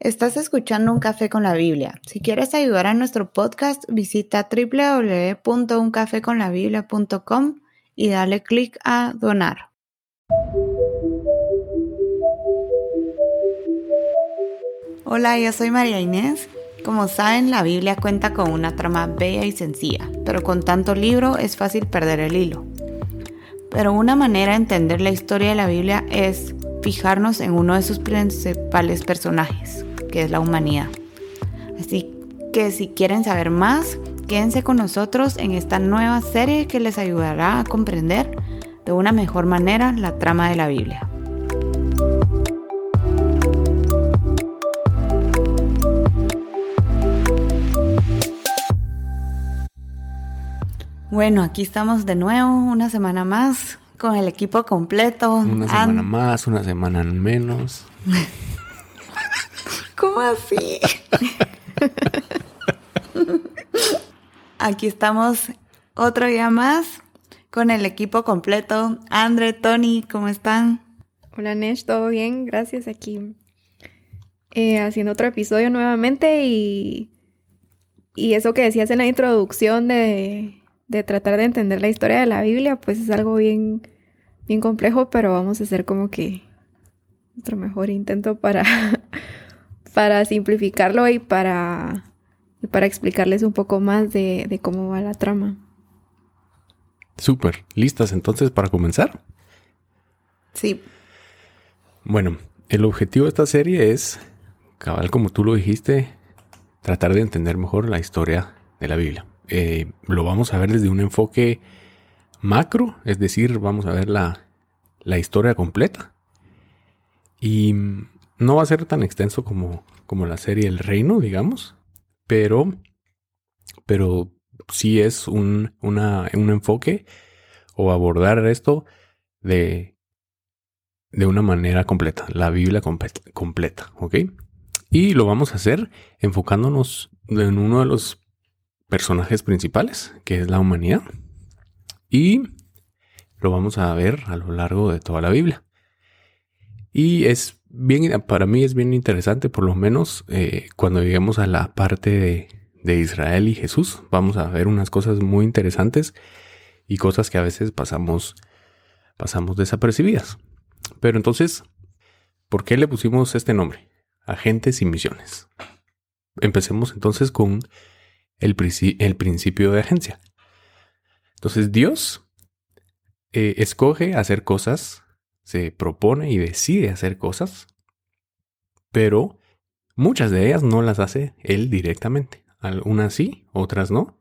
Estás escuchando Un Café con la Biblia. Si quieres ayudar a nuestro podcast, visita www.uncafeconlabiblia.com y dale clic a donar. Hola, yo soy María Inés. Como saben, la Biblia cuenta con una trama bella y sencilla, pero con tanto libro es fácil perder el hilo. Pero una manera de entender la historia de la Biblia es fijarnos en uno de sus principales personajes, que es la humanidad. Así que si quieren saber más, quédense con nosotros en esta nueva serie que les ayudará a comprender de una mejor manera la trama de la Biblia. Bueno, aquí estamos de nuevo, una semana más, con el equipo completo. Una semana más, una semana menos. ¿Cómo así? Aquí estamos otro día más con el equipo completo. Andre, Tony, ¿cómo están? Hola Nesh, ¿todo bien? Gracias aquí. Eh, haciendo otro episodio nuevamente y, y eso que decías en la introducción de, de tratar de entender la historia de la Biblia, pues es algo bien, bien complejo, pero vamos a hacer como que nuestro mejor intento para, para simplificarlo y para, para explicarles un poco más de, cómo va la trama. Súper, ¿listas entonces para comenzar? Sí. Bueno, el objetivo de esta serie es, cabal como tú lo dijiste, tratar de entender mejor la historia de la Biblia. Eh, lo vamos a ver desde un enfoque macro, es decir, vamos a ver la, la historia completa. Y no va a ser tan extenso como, como la serie El Reino, digamos, pero, pero sí es un, un enfoque o abordar esto de, de una manera completa, la Biblia completa, completa, ¿ok? Y lo vamos a hacer enfocándonos en uno de los personajes principales, que es la humanidad. Y lo vamos a ver a lo largo de toda la Biblia. Y es bien, para mí es bien interesante, por lo menos eh, cuando lleguemos a la parte de, Israel y Jesús, vamos a ver unas cosas muy interesantes y cosas que a veces pasamos, pasamos desapercibidas. Pero entonces, ¿por qué le pusimos este nombre? Agentes y misiones. Empecemos entonces con el, el principio de agencia. Entonces Dios eh, escoge hacer cosas se propone y decide hacer cosas, pero muchas de ellas no las hace él directamente. Algunas sí, otras no.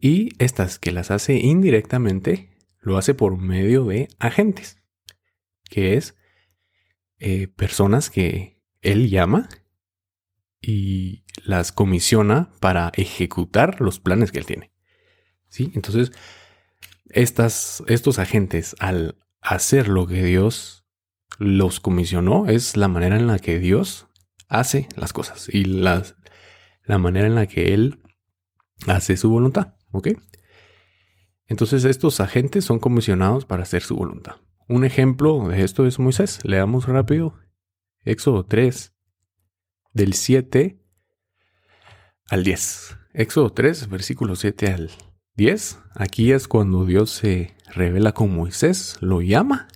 Y estas que las hace indirectamente, lo hace por medio de agentes, que es eh, personas que él llama y las comisiona para ejecutar los planes que él tiene. ¿Sí? Entonces, estas, estos agentes, al hacer lo que Dios los comisionó, es la manera en la que Dios hace las cosas y la manera en la que Él hace su voluntad. ¿Ok? Entonces estos agentes son comisionados para hacer su voluntad. Un ejemplo de esto es Moisés. Leamos rápido. Éxodo 3, del 7 al 10. Éxodo 3, versículo 7 al 10. Aquí es cuando Dios se revela con Moisés, lo llama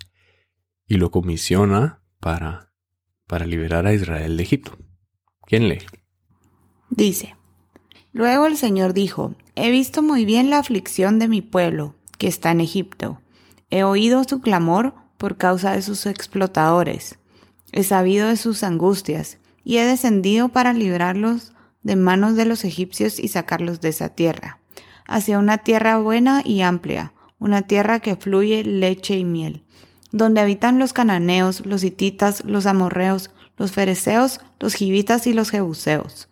y lo comisiona para, para liberar a Israel de Egipto. ¿Quién lee? Dice, Luego el Señor dijo, He visto muy bien la aflicción de mi pueblo, que está en Egipto. He oído su clamor por causa de sus explotadores. He sabido de sus angustias, y he descendido para librarlos de manos de los egipcios y sacarlos de esa tierra, hacia una tierra buena y amplia, una tierra que fluye leche y miel, donde habitan los cananeos, los hititas, los amorreos, los fereceos, los gibitas y los jebuseos.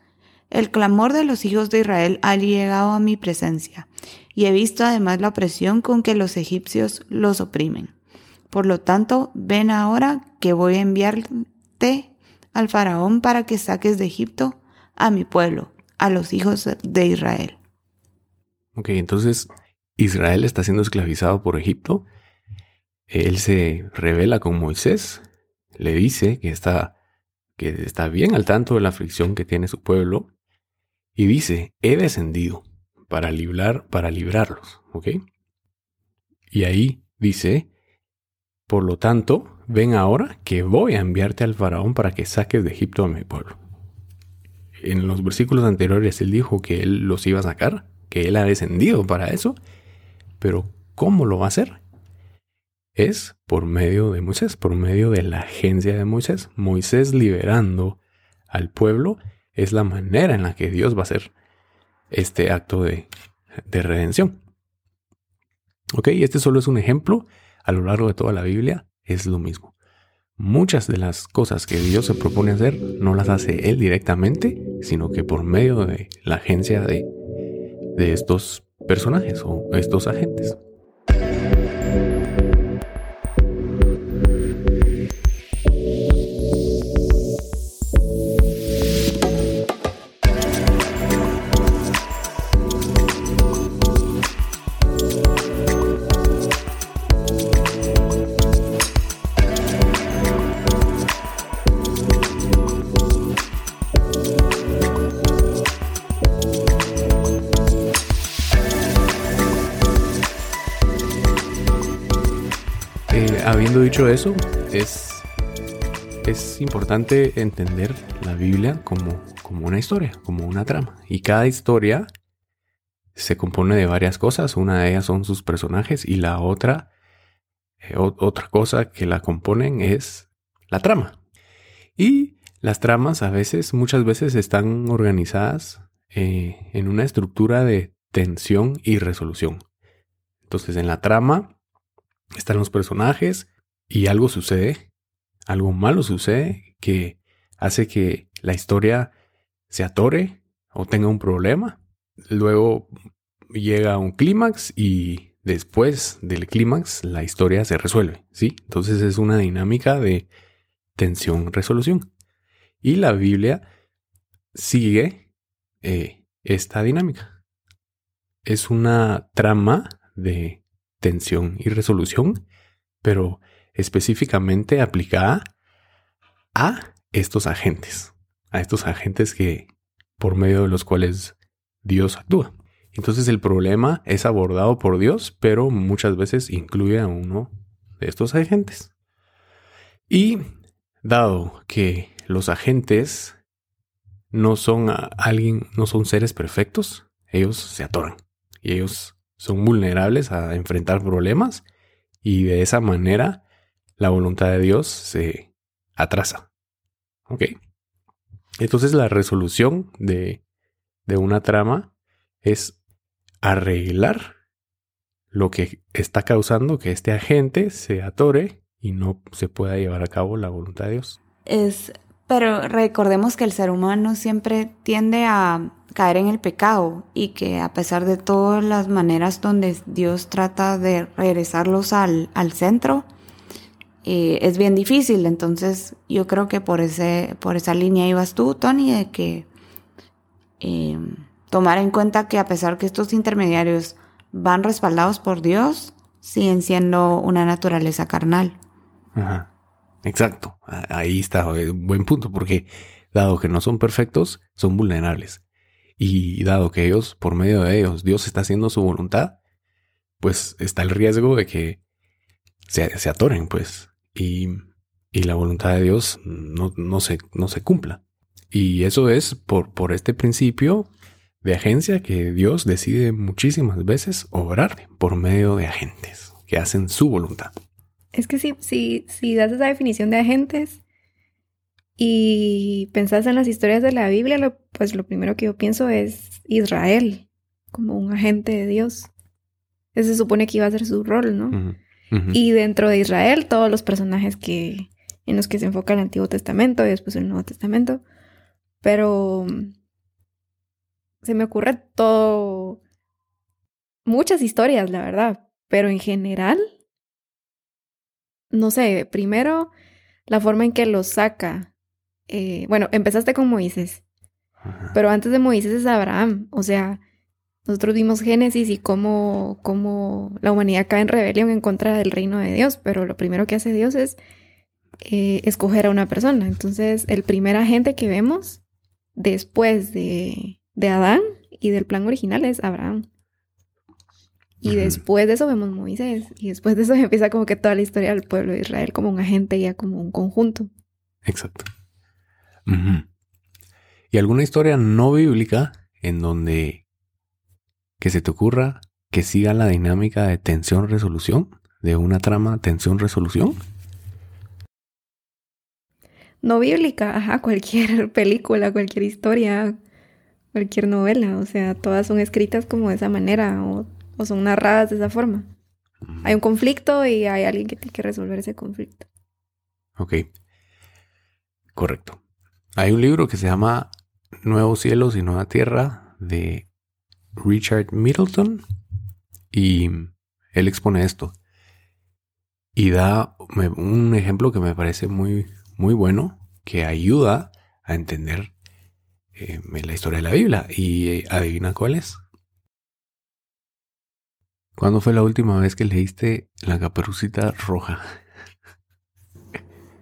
El clamor de los hijos de Israel ha llegado a mi presencia, y he visto además la opresión con que los egipcios los oprimen. Por lo tanto, ven ahora que voy a enviarte al faraón para que saques de Egipto a mi pueblo, a los hijos de Israel. Ok, entonces Israel está siendo esclavizado por Egipto. Él se revela con Moisés, le dice que está que está bien al tanto de la aflicción que tiene su pueblo, y dice, he descendido para librar, para librarlos, ¿ok? Y ahí dice, por lo tanto, ven ahora que voy a enviarte al faraón para que saques de Egipto a mi pueblo. En los versículos anteriores él dijo que él los iba a sacar, que él ha descendido para eso, pero ¿cómo lo va a hacer? Es por medio de Moisés, por medio de la agencia de Moisés. Moisés liberando al pueblo es la manera en la que Dios va a hacer este acto de, de redención. Ok, este solo es un ejemplo. A lo largo de toda la Biblia es lo mismo. Muchas de las cosas que Dios se propone hacer no las hace Él directamente, sino que por medio de la agencia de, de estos personajes o estos agentes. Dicho eso, es, es importante entender la Biblia como, como una historia, como una trama. Y cada historia se compone de varias cosas. Una de ellas son sus personajes y la otra, eh, otra cosa que la componen es la trama. Y las tramas a veces, muchas veces están organizadas eh, en una estructura de tensión y resolución. Entonces en la trama están los personajes y algo sucede, algo malo sucede que hace que la historia se atore o tenga un problema. Luego llega un clímax y después del clímax la historia se resuelve, ¿sí? Entonces es una dinámica de tensión-resolución. Y la Biblia sigue eh, esta dinámica. Es una trama de tensión y resolución, pero específicamente aplicada a estos agentes, a estos agentes que por medio de los cuales Dios actúa. Entonces el problema es abordado por Dios, pero muchas veces incluye a uno de estos agentes. Y dado que los agentes no son alguien, no son seres perfectos, ellos se atoran y ellos son vulnerables a enfrentar problemas y de esa manera la voluntad de Dios se atrasa. ¿Ok? Entonces la resolución de, de una trama es arreglar lo que está causando que este agente se atore y no se pueda llevar a cabo la voluntad de Dios. Es, pero recordemos que el ser humano siempre tiende a caer en el pecado y que a pesar de todas las maneras donde Dios trata de regresarlos al, al centro, eh, es bien difícil. Entonces yo creo que por, ese, por esa línea ibas tú, Tony, de que eh, tomar en cuenta que a pesar que estos intermediarios van respaldados por Dios, siguen siendo una naturaleza carnal. Ajá. Exacto. Ahí está, eh, buen punto, porque dado que no son perfectos, son vulnerables. Y dado que ellos, por medio de ellos, Dios está haciendo su voluntad, pues está el riesgo de que se, se atoren, pues, y, y, la voluntad de Dios no, no, se, no se cumpla. Y eso es por, por este principio de agencia que Dios decide muchísimas veces obrar por medio de agentes que hacen su voluntad. Es que si, si, si das esa definición de agentes, y pensás en las historias de la Biblia, pues lo primero que yo pienso es Israel como un agente de Dios. Ese se supone que iba a ser su rol, ¿no? Y dentro de Israel, todos los personajes que, en los que se enfoca el Antiguo Testamento y después el Nuevo Testamento. Pero se me ocurre todo, muchas historias, la verdad. Pero en general, no sé, primero la forma en que los saca eh, bueno, empezaste con Moisés, pero antes de Moisés es Abraham, o sea, nosotros vimos Génesis y cómo, cómo la humanidad cae en rebelión en contra del reino de Dios, pero lo primero que hace Dios es eh, escoger a una persona. Entonces, el primer agente que vemos después de, de Adán y del plan original es Abraham. Y después de eso vemos Moisés. Y después de eso empieza como que toda la historia del pueblo de Israel como un agente ya como un conjunto. Exacto. ¿Y alguna historia no bíblica en donde que se te ocurra que siga la dinámica de tensión-resolución? De una trama tensión-resolución. No bíblica, ajá, cualquier película, cualquier historia, cualquier novela. O sea, todas son escritas como de esa manera o, o son narradas de esa forma. Hay un conflicto y hay alguien que tiene que resolver ese conflicto. Ok. Correcto. Hay un libro que se llama Nuevos cielos y nueva tierra de Richard Middleton y él expone esto y da un ejemplo que me parece muy muy bueno que ayuda a entender eh, la historia de la Biblia y eh, adivina cuál es. ¿Cuándo fue la última vez que leíste La Caperucita Roja?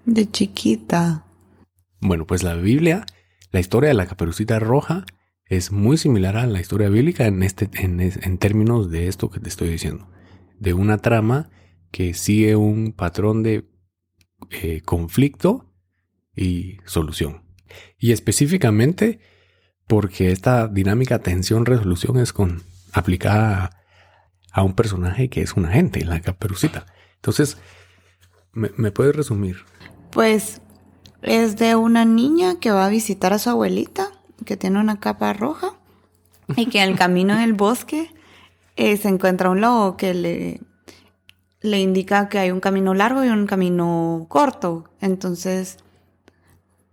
De chiquita. Bueno, pues la Biblia, la historia de la caperucita roja es muy similar a la historia bíblica en, este, en, en términos de esto que te estoy diciendo. De una trama que sigue un patrón de eh, conflicto y solución. Y específicamente porque esta dinámica tensión-resolución es con, aplicada a, a un personaje que es un agente, la caperucita. Entonces, ¿me, me puedes resumir? Pues es de una niña que va a visitar a su abuelita, que tiene una capa roja, y que en el camino en el bosque eh, se encuentra un lobo que le, le indica que hay un camino largo y un camino corto. Entonces,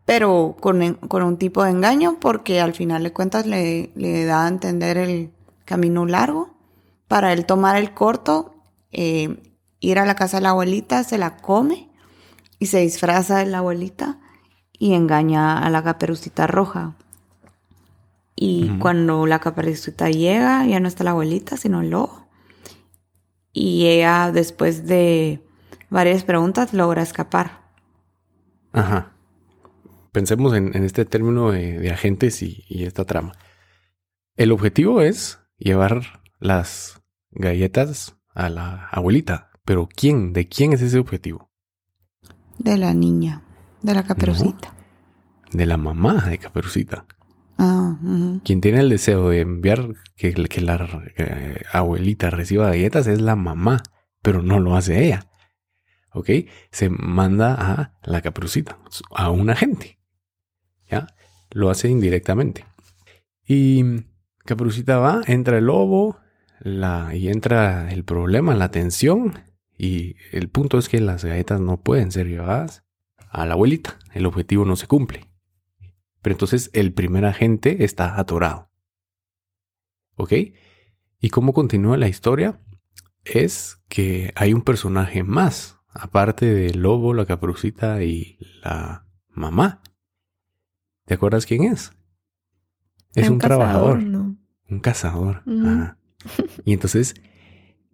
pero con, en- con un tipo de engaño, porque al final de cuentas le, le da a entender el camino largo para él tomar el corto, eh, ir a la casa de la abuelita, se la come y se disfraza de la abuelita y engaña a la caperucita roja. Y cuando la caperucita llega, ya no está la abuelita, sino el lobo. Y ella, después de varias preguntas, logra escapar. Ajá. Pensemos en, en este término de, de agentes y, y esta trama. El objetivo es llevar las galletas a la abuelita. Pero ¿quién? ¿De quién es ese objetivo? De la niña, de la caperucita. De la mamá de Caperucita. Ah. Quien tiene el deseo de enviar que, la eh, abuelita reciba galletas es la mamá, pero no lo hace ella. ¿Ok? Se manda a la caperucita, a un agente. ¿Ya? Lo hace indirectamente. Y Caperucita va, entra el lobo, la, y entra el problema, la tensión. Y el punto es que las galletas no pueden ser llevadas a la abuelita. El objetivo no se cumple. Pero entonces el primer agente está atorado. ¿Ok? ¿Y cómo continúa la historia? Es que hay un personaje más, aparte del lobo, la caperucita y la mamá. ¿Te acuerdas quién es? Es un, cazador, trabajador, ¿no? un cazador. Ajá. Y entonces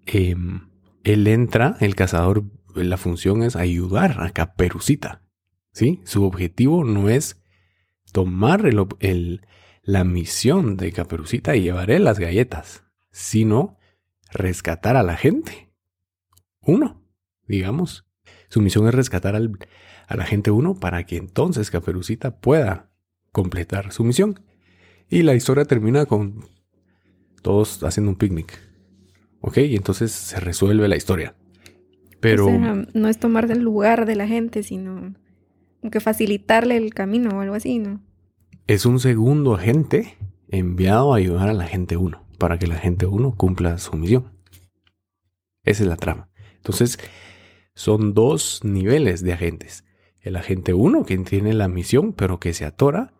em, él entra, el cazador, la función es ayudar a Caperucita. ¿Sí? Su objetivo no es tomar el el- la misión de Caperucita y llevaré las galletas, sino rescatar a la gente. Uno, digamos. Su misión es rescatar al, a la gente uno para que entonces Caperucita pueda completar su misión. Y la historia termina con todos haciendo un picnic. ¿Ok? Y entonces se resuelve la historia. Pero... No es tomarse el lugar de la gente, sino que facilitarle el camino o algo así, ¿no? es un segundo agente enviado a ayudar a la gente 1 para que la gente 1 cumpla su misión. Esa es la trama. Entonces, son dos niveles de agentes. El agente 1 que tiene la misión pero que se atora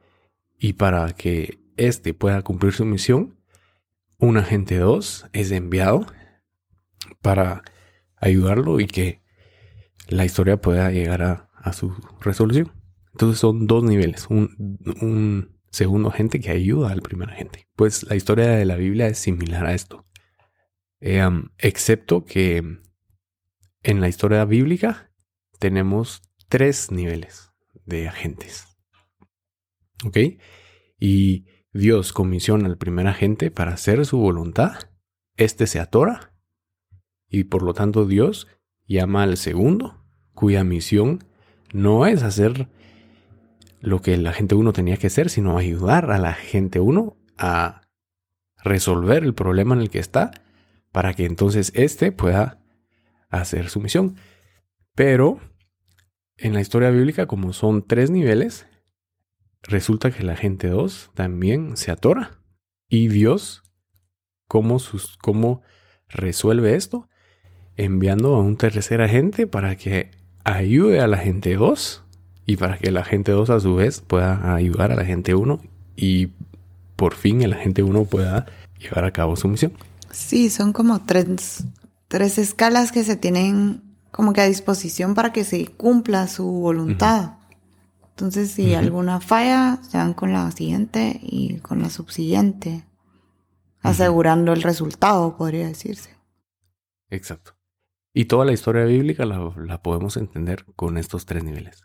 y para que éste pueda cumplir su misión, un agente 2 es enviado para ayudarlo y que la historia pueda llegar a, a su resolución. Entonces son dos niveles. Un, un segundo agente que ayuda al primer agente. Pues la historia de la Biblia es similar a esto. Eh, excepto que en la historia bíblica tenemos tres niveles de agentes. ¿Ok? Y Dios comisiona al primer agente para hacer su voluntad. Este se atora. Y por lo tanto Dios llama al segundo, cuya misión no es hacer lo que la gente 1 tenía que hacer, sino ayudar a la gente 1 a resolver el problema en el que está para que entonces éste pueda hacer su misión. Pero en la historia bíblica, como son tres niveles, resulta que la gente 2 también se atora. Y Dios, ¿cómo, sus, ¿cómo resuelve esto? Enviando a un tercer agente para que ayude a la gente 2 y para que la gente 2 a su vez pueda ayudar a la gente 1 y por fin el agente 1 pueda llevar a cabo su misión. Sí, son como tres, tres escalas que se tienen como que a disposición para que se cumpla su voluntad. Entonces, si alguna falla, se van con la siguiente y con la subsiguiente, asegurando el resultado, podría decirse. Exacto. Y toda la historia bíblica la, la podemos entender con estos tres niveles.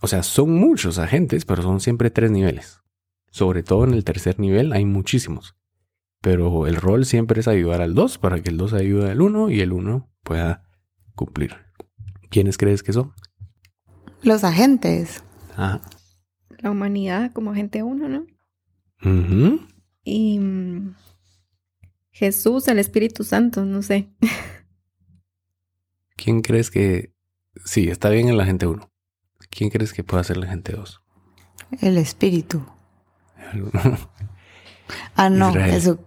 O sea, son muchos agentes, pero son siempre tres niveles. Sobre todo en el tercer nivel hay muchísimos. Pero el rol siempre es ayudar al 2 para que el 2 ayude al 1 y el 1 pueda cumplir. ¿Quiénes crees que son? Los agentes. Ajá. La humanidad como agente 1, ¿no? Ujú. Y mm, Jesús, el Espíritu Santo, no sé. ¿Quién crees que... Sí, está bien el agente 1. ¿Quién crees que pueda ser el agente 2? El espíritu. Ah, no, Israel. eso.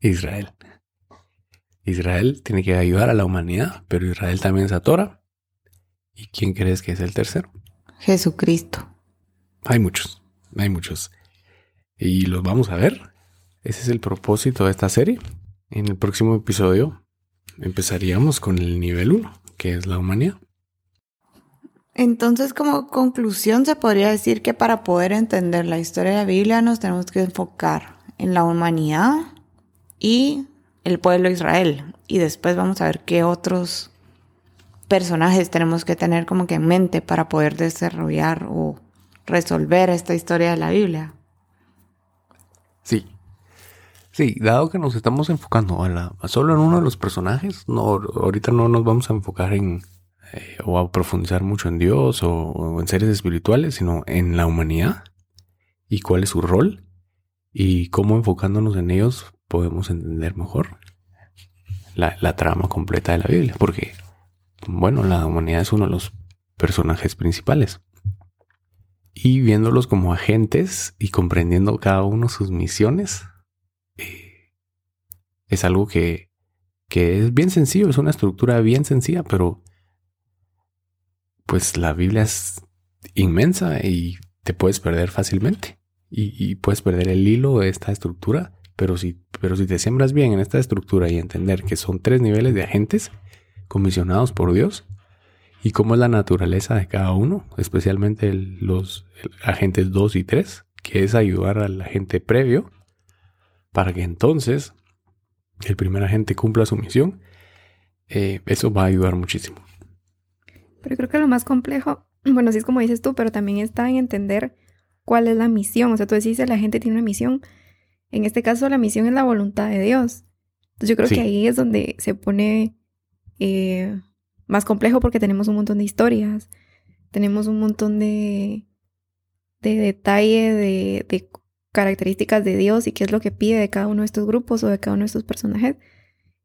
Israel. Israel tiene que ayudar a la humanidad, pero Israel también se atora. ¿Y quién crees que es el tercero? Jesucristo. Hay muchos, hay muchos. Y los vamos a ver. Ese es el propósito de esta serie. En el próximo episodio empezaríamos con el nivel 1, que es la humanidad. Entonces, como conclusión, se podría decir que para poder entender la historia de la Biblia nos tenemos que enfocar en la humanidad y el pueblo de Israel. Y después vamos a ver qué otros personajes tenemos que tener como que en mente para poder desarrollar o resolver esta historia de la Biblia. Sí. Sí, dado que nos estamos enfocando a la, solo en uno de los personajes, no, ahorita no nos vamos a enfocar en eh, o a profundizar mucho en Dios o, en seres espirituales, sino en la humanidad y cuál es su rol y cómo enfocándonos en ellos podemos entender mejor la, la trama completa de la Biblia, porque, bueno, la humanidad es uno de los personajes principales. Y viéndolos como agentes y comprendiendo cada uno sus misiones, es algo que, que es bien sencillo, es una estructura bien sencilla, pero pues la Biblia es inmensa y te puedes perder fácilmente. Y, puedes perder el hilo de esta estructura, pero si, pero si te siembras bien en esta estructura y entender que son tres niveles de agentes comisionados por Dios y cómo es la naturaleza de cada uno, especialmente los agentes 2 y 3, que es ayudar al agente previo para que entonces el primer agente cumpla su misión, eh, eso va a ayudar muchísimo. Pero creo que lo más complejo, bueno, sí es como dices tú, pero también está en entender cuál es la misión. O sea, tú decís, la gente tiene una misión. En este caso, la misión es la voluntad de Dios. Entonces yo creo Sí. que ahí es donde se pone eh, más complejo porque tenemos un montón de historias, tenemos un montón de, de detalle, de, de características de Dios y qué es lo que pide de cada uno de estos grupos o de cada uno de estos personajes.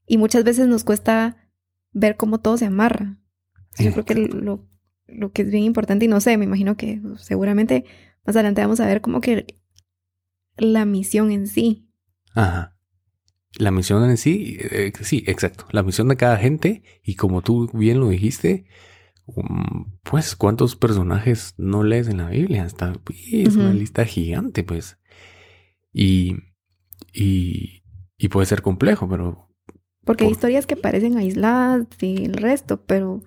Y muchas veces nos cuesta ver cómo todo se amarra. Yo creo que lo, lo que es bien importante, y no sé, me imagino que seguramente más adelante vamos a ver como que la misión en sí. Ajá. La misión en sí, eh, sí, exacto. La misión de cada gente, y como tú bien lo dijiste, um, pues, ¿cuántos personajes no lees en la Biblia? Está, es una lista gigante, pues. Y, y, y puede ser complejo, pero Porque hay historias que parecen aisladas del resto, pero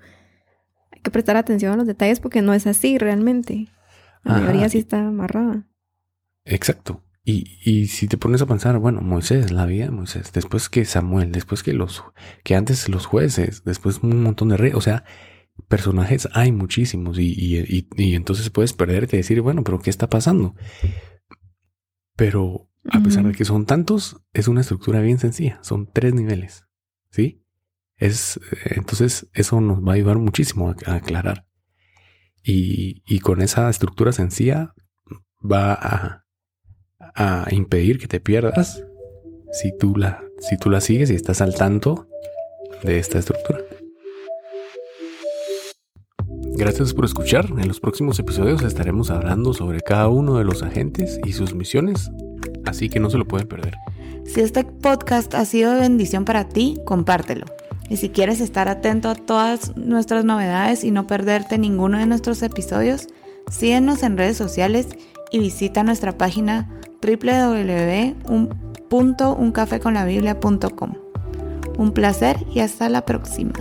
hay que prestar atención a los detalles porque no es así realmente. La Ajá, mayoría sí y- está amarrada. Exacto. Y, y si te pones a pensar, bueno, Moisés, la vida de Moisés, después que Samuel, después que los, que antes los jueces, después un montón de reyes, o sea, personajes hay muchísimos y, entonces puedes perderte y decir, bueno, pero ¿qué está pasando? Pero a pesar de que son tantos, es una estructura bien sencilla. Son tres niveles. ¿Sí? Es, entonces eso nos va a ayudar muchísimo a, aclarar. Y, y, con esa estructura sencilla va a, a impedir que te pierdas si tú la, si tú la sigues y estás al tanto de esta estructura. Gracias por escuchar. En los próximos episodios estaremos hablando sobre cada uno de los agentes y sus misiones, así que no se lo pueden perder. Si este podcast ha sido de bendición para ti, compártelo. Y si quieres estar atento a todas nuestras novedades y no perderte ninguno de nuestros episodios, síguenos en redes sociales y visita nuestra página www.uncafeconlabiblia.com. Un placer y hasta la próxima.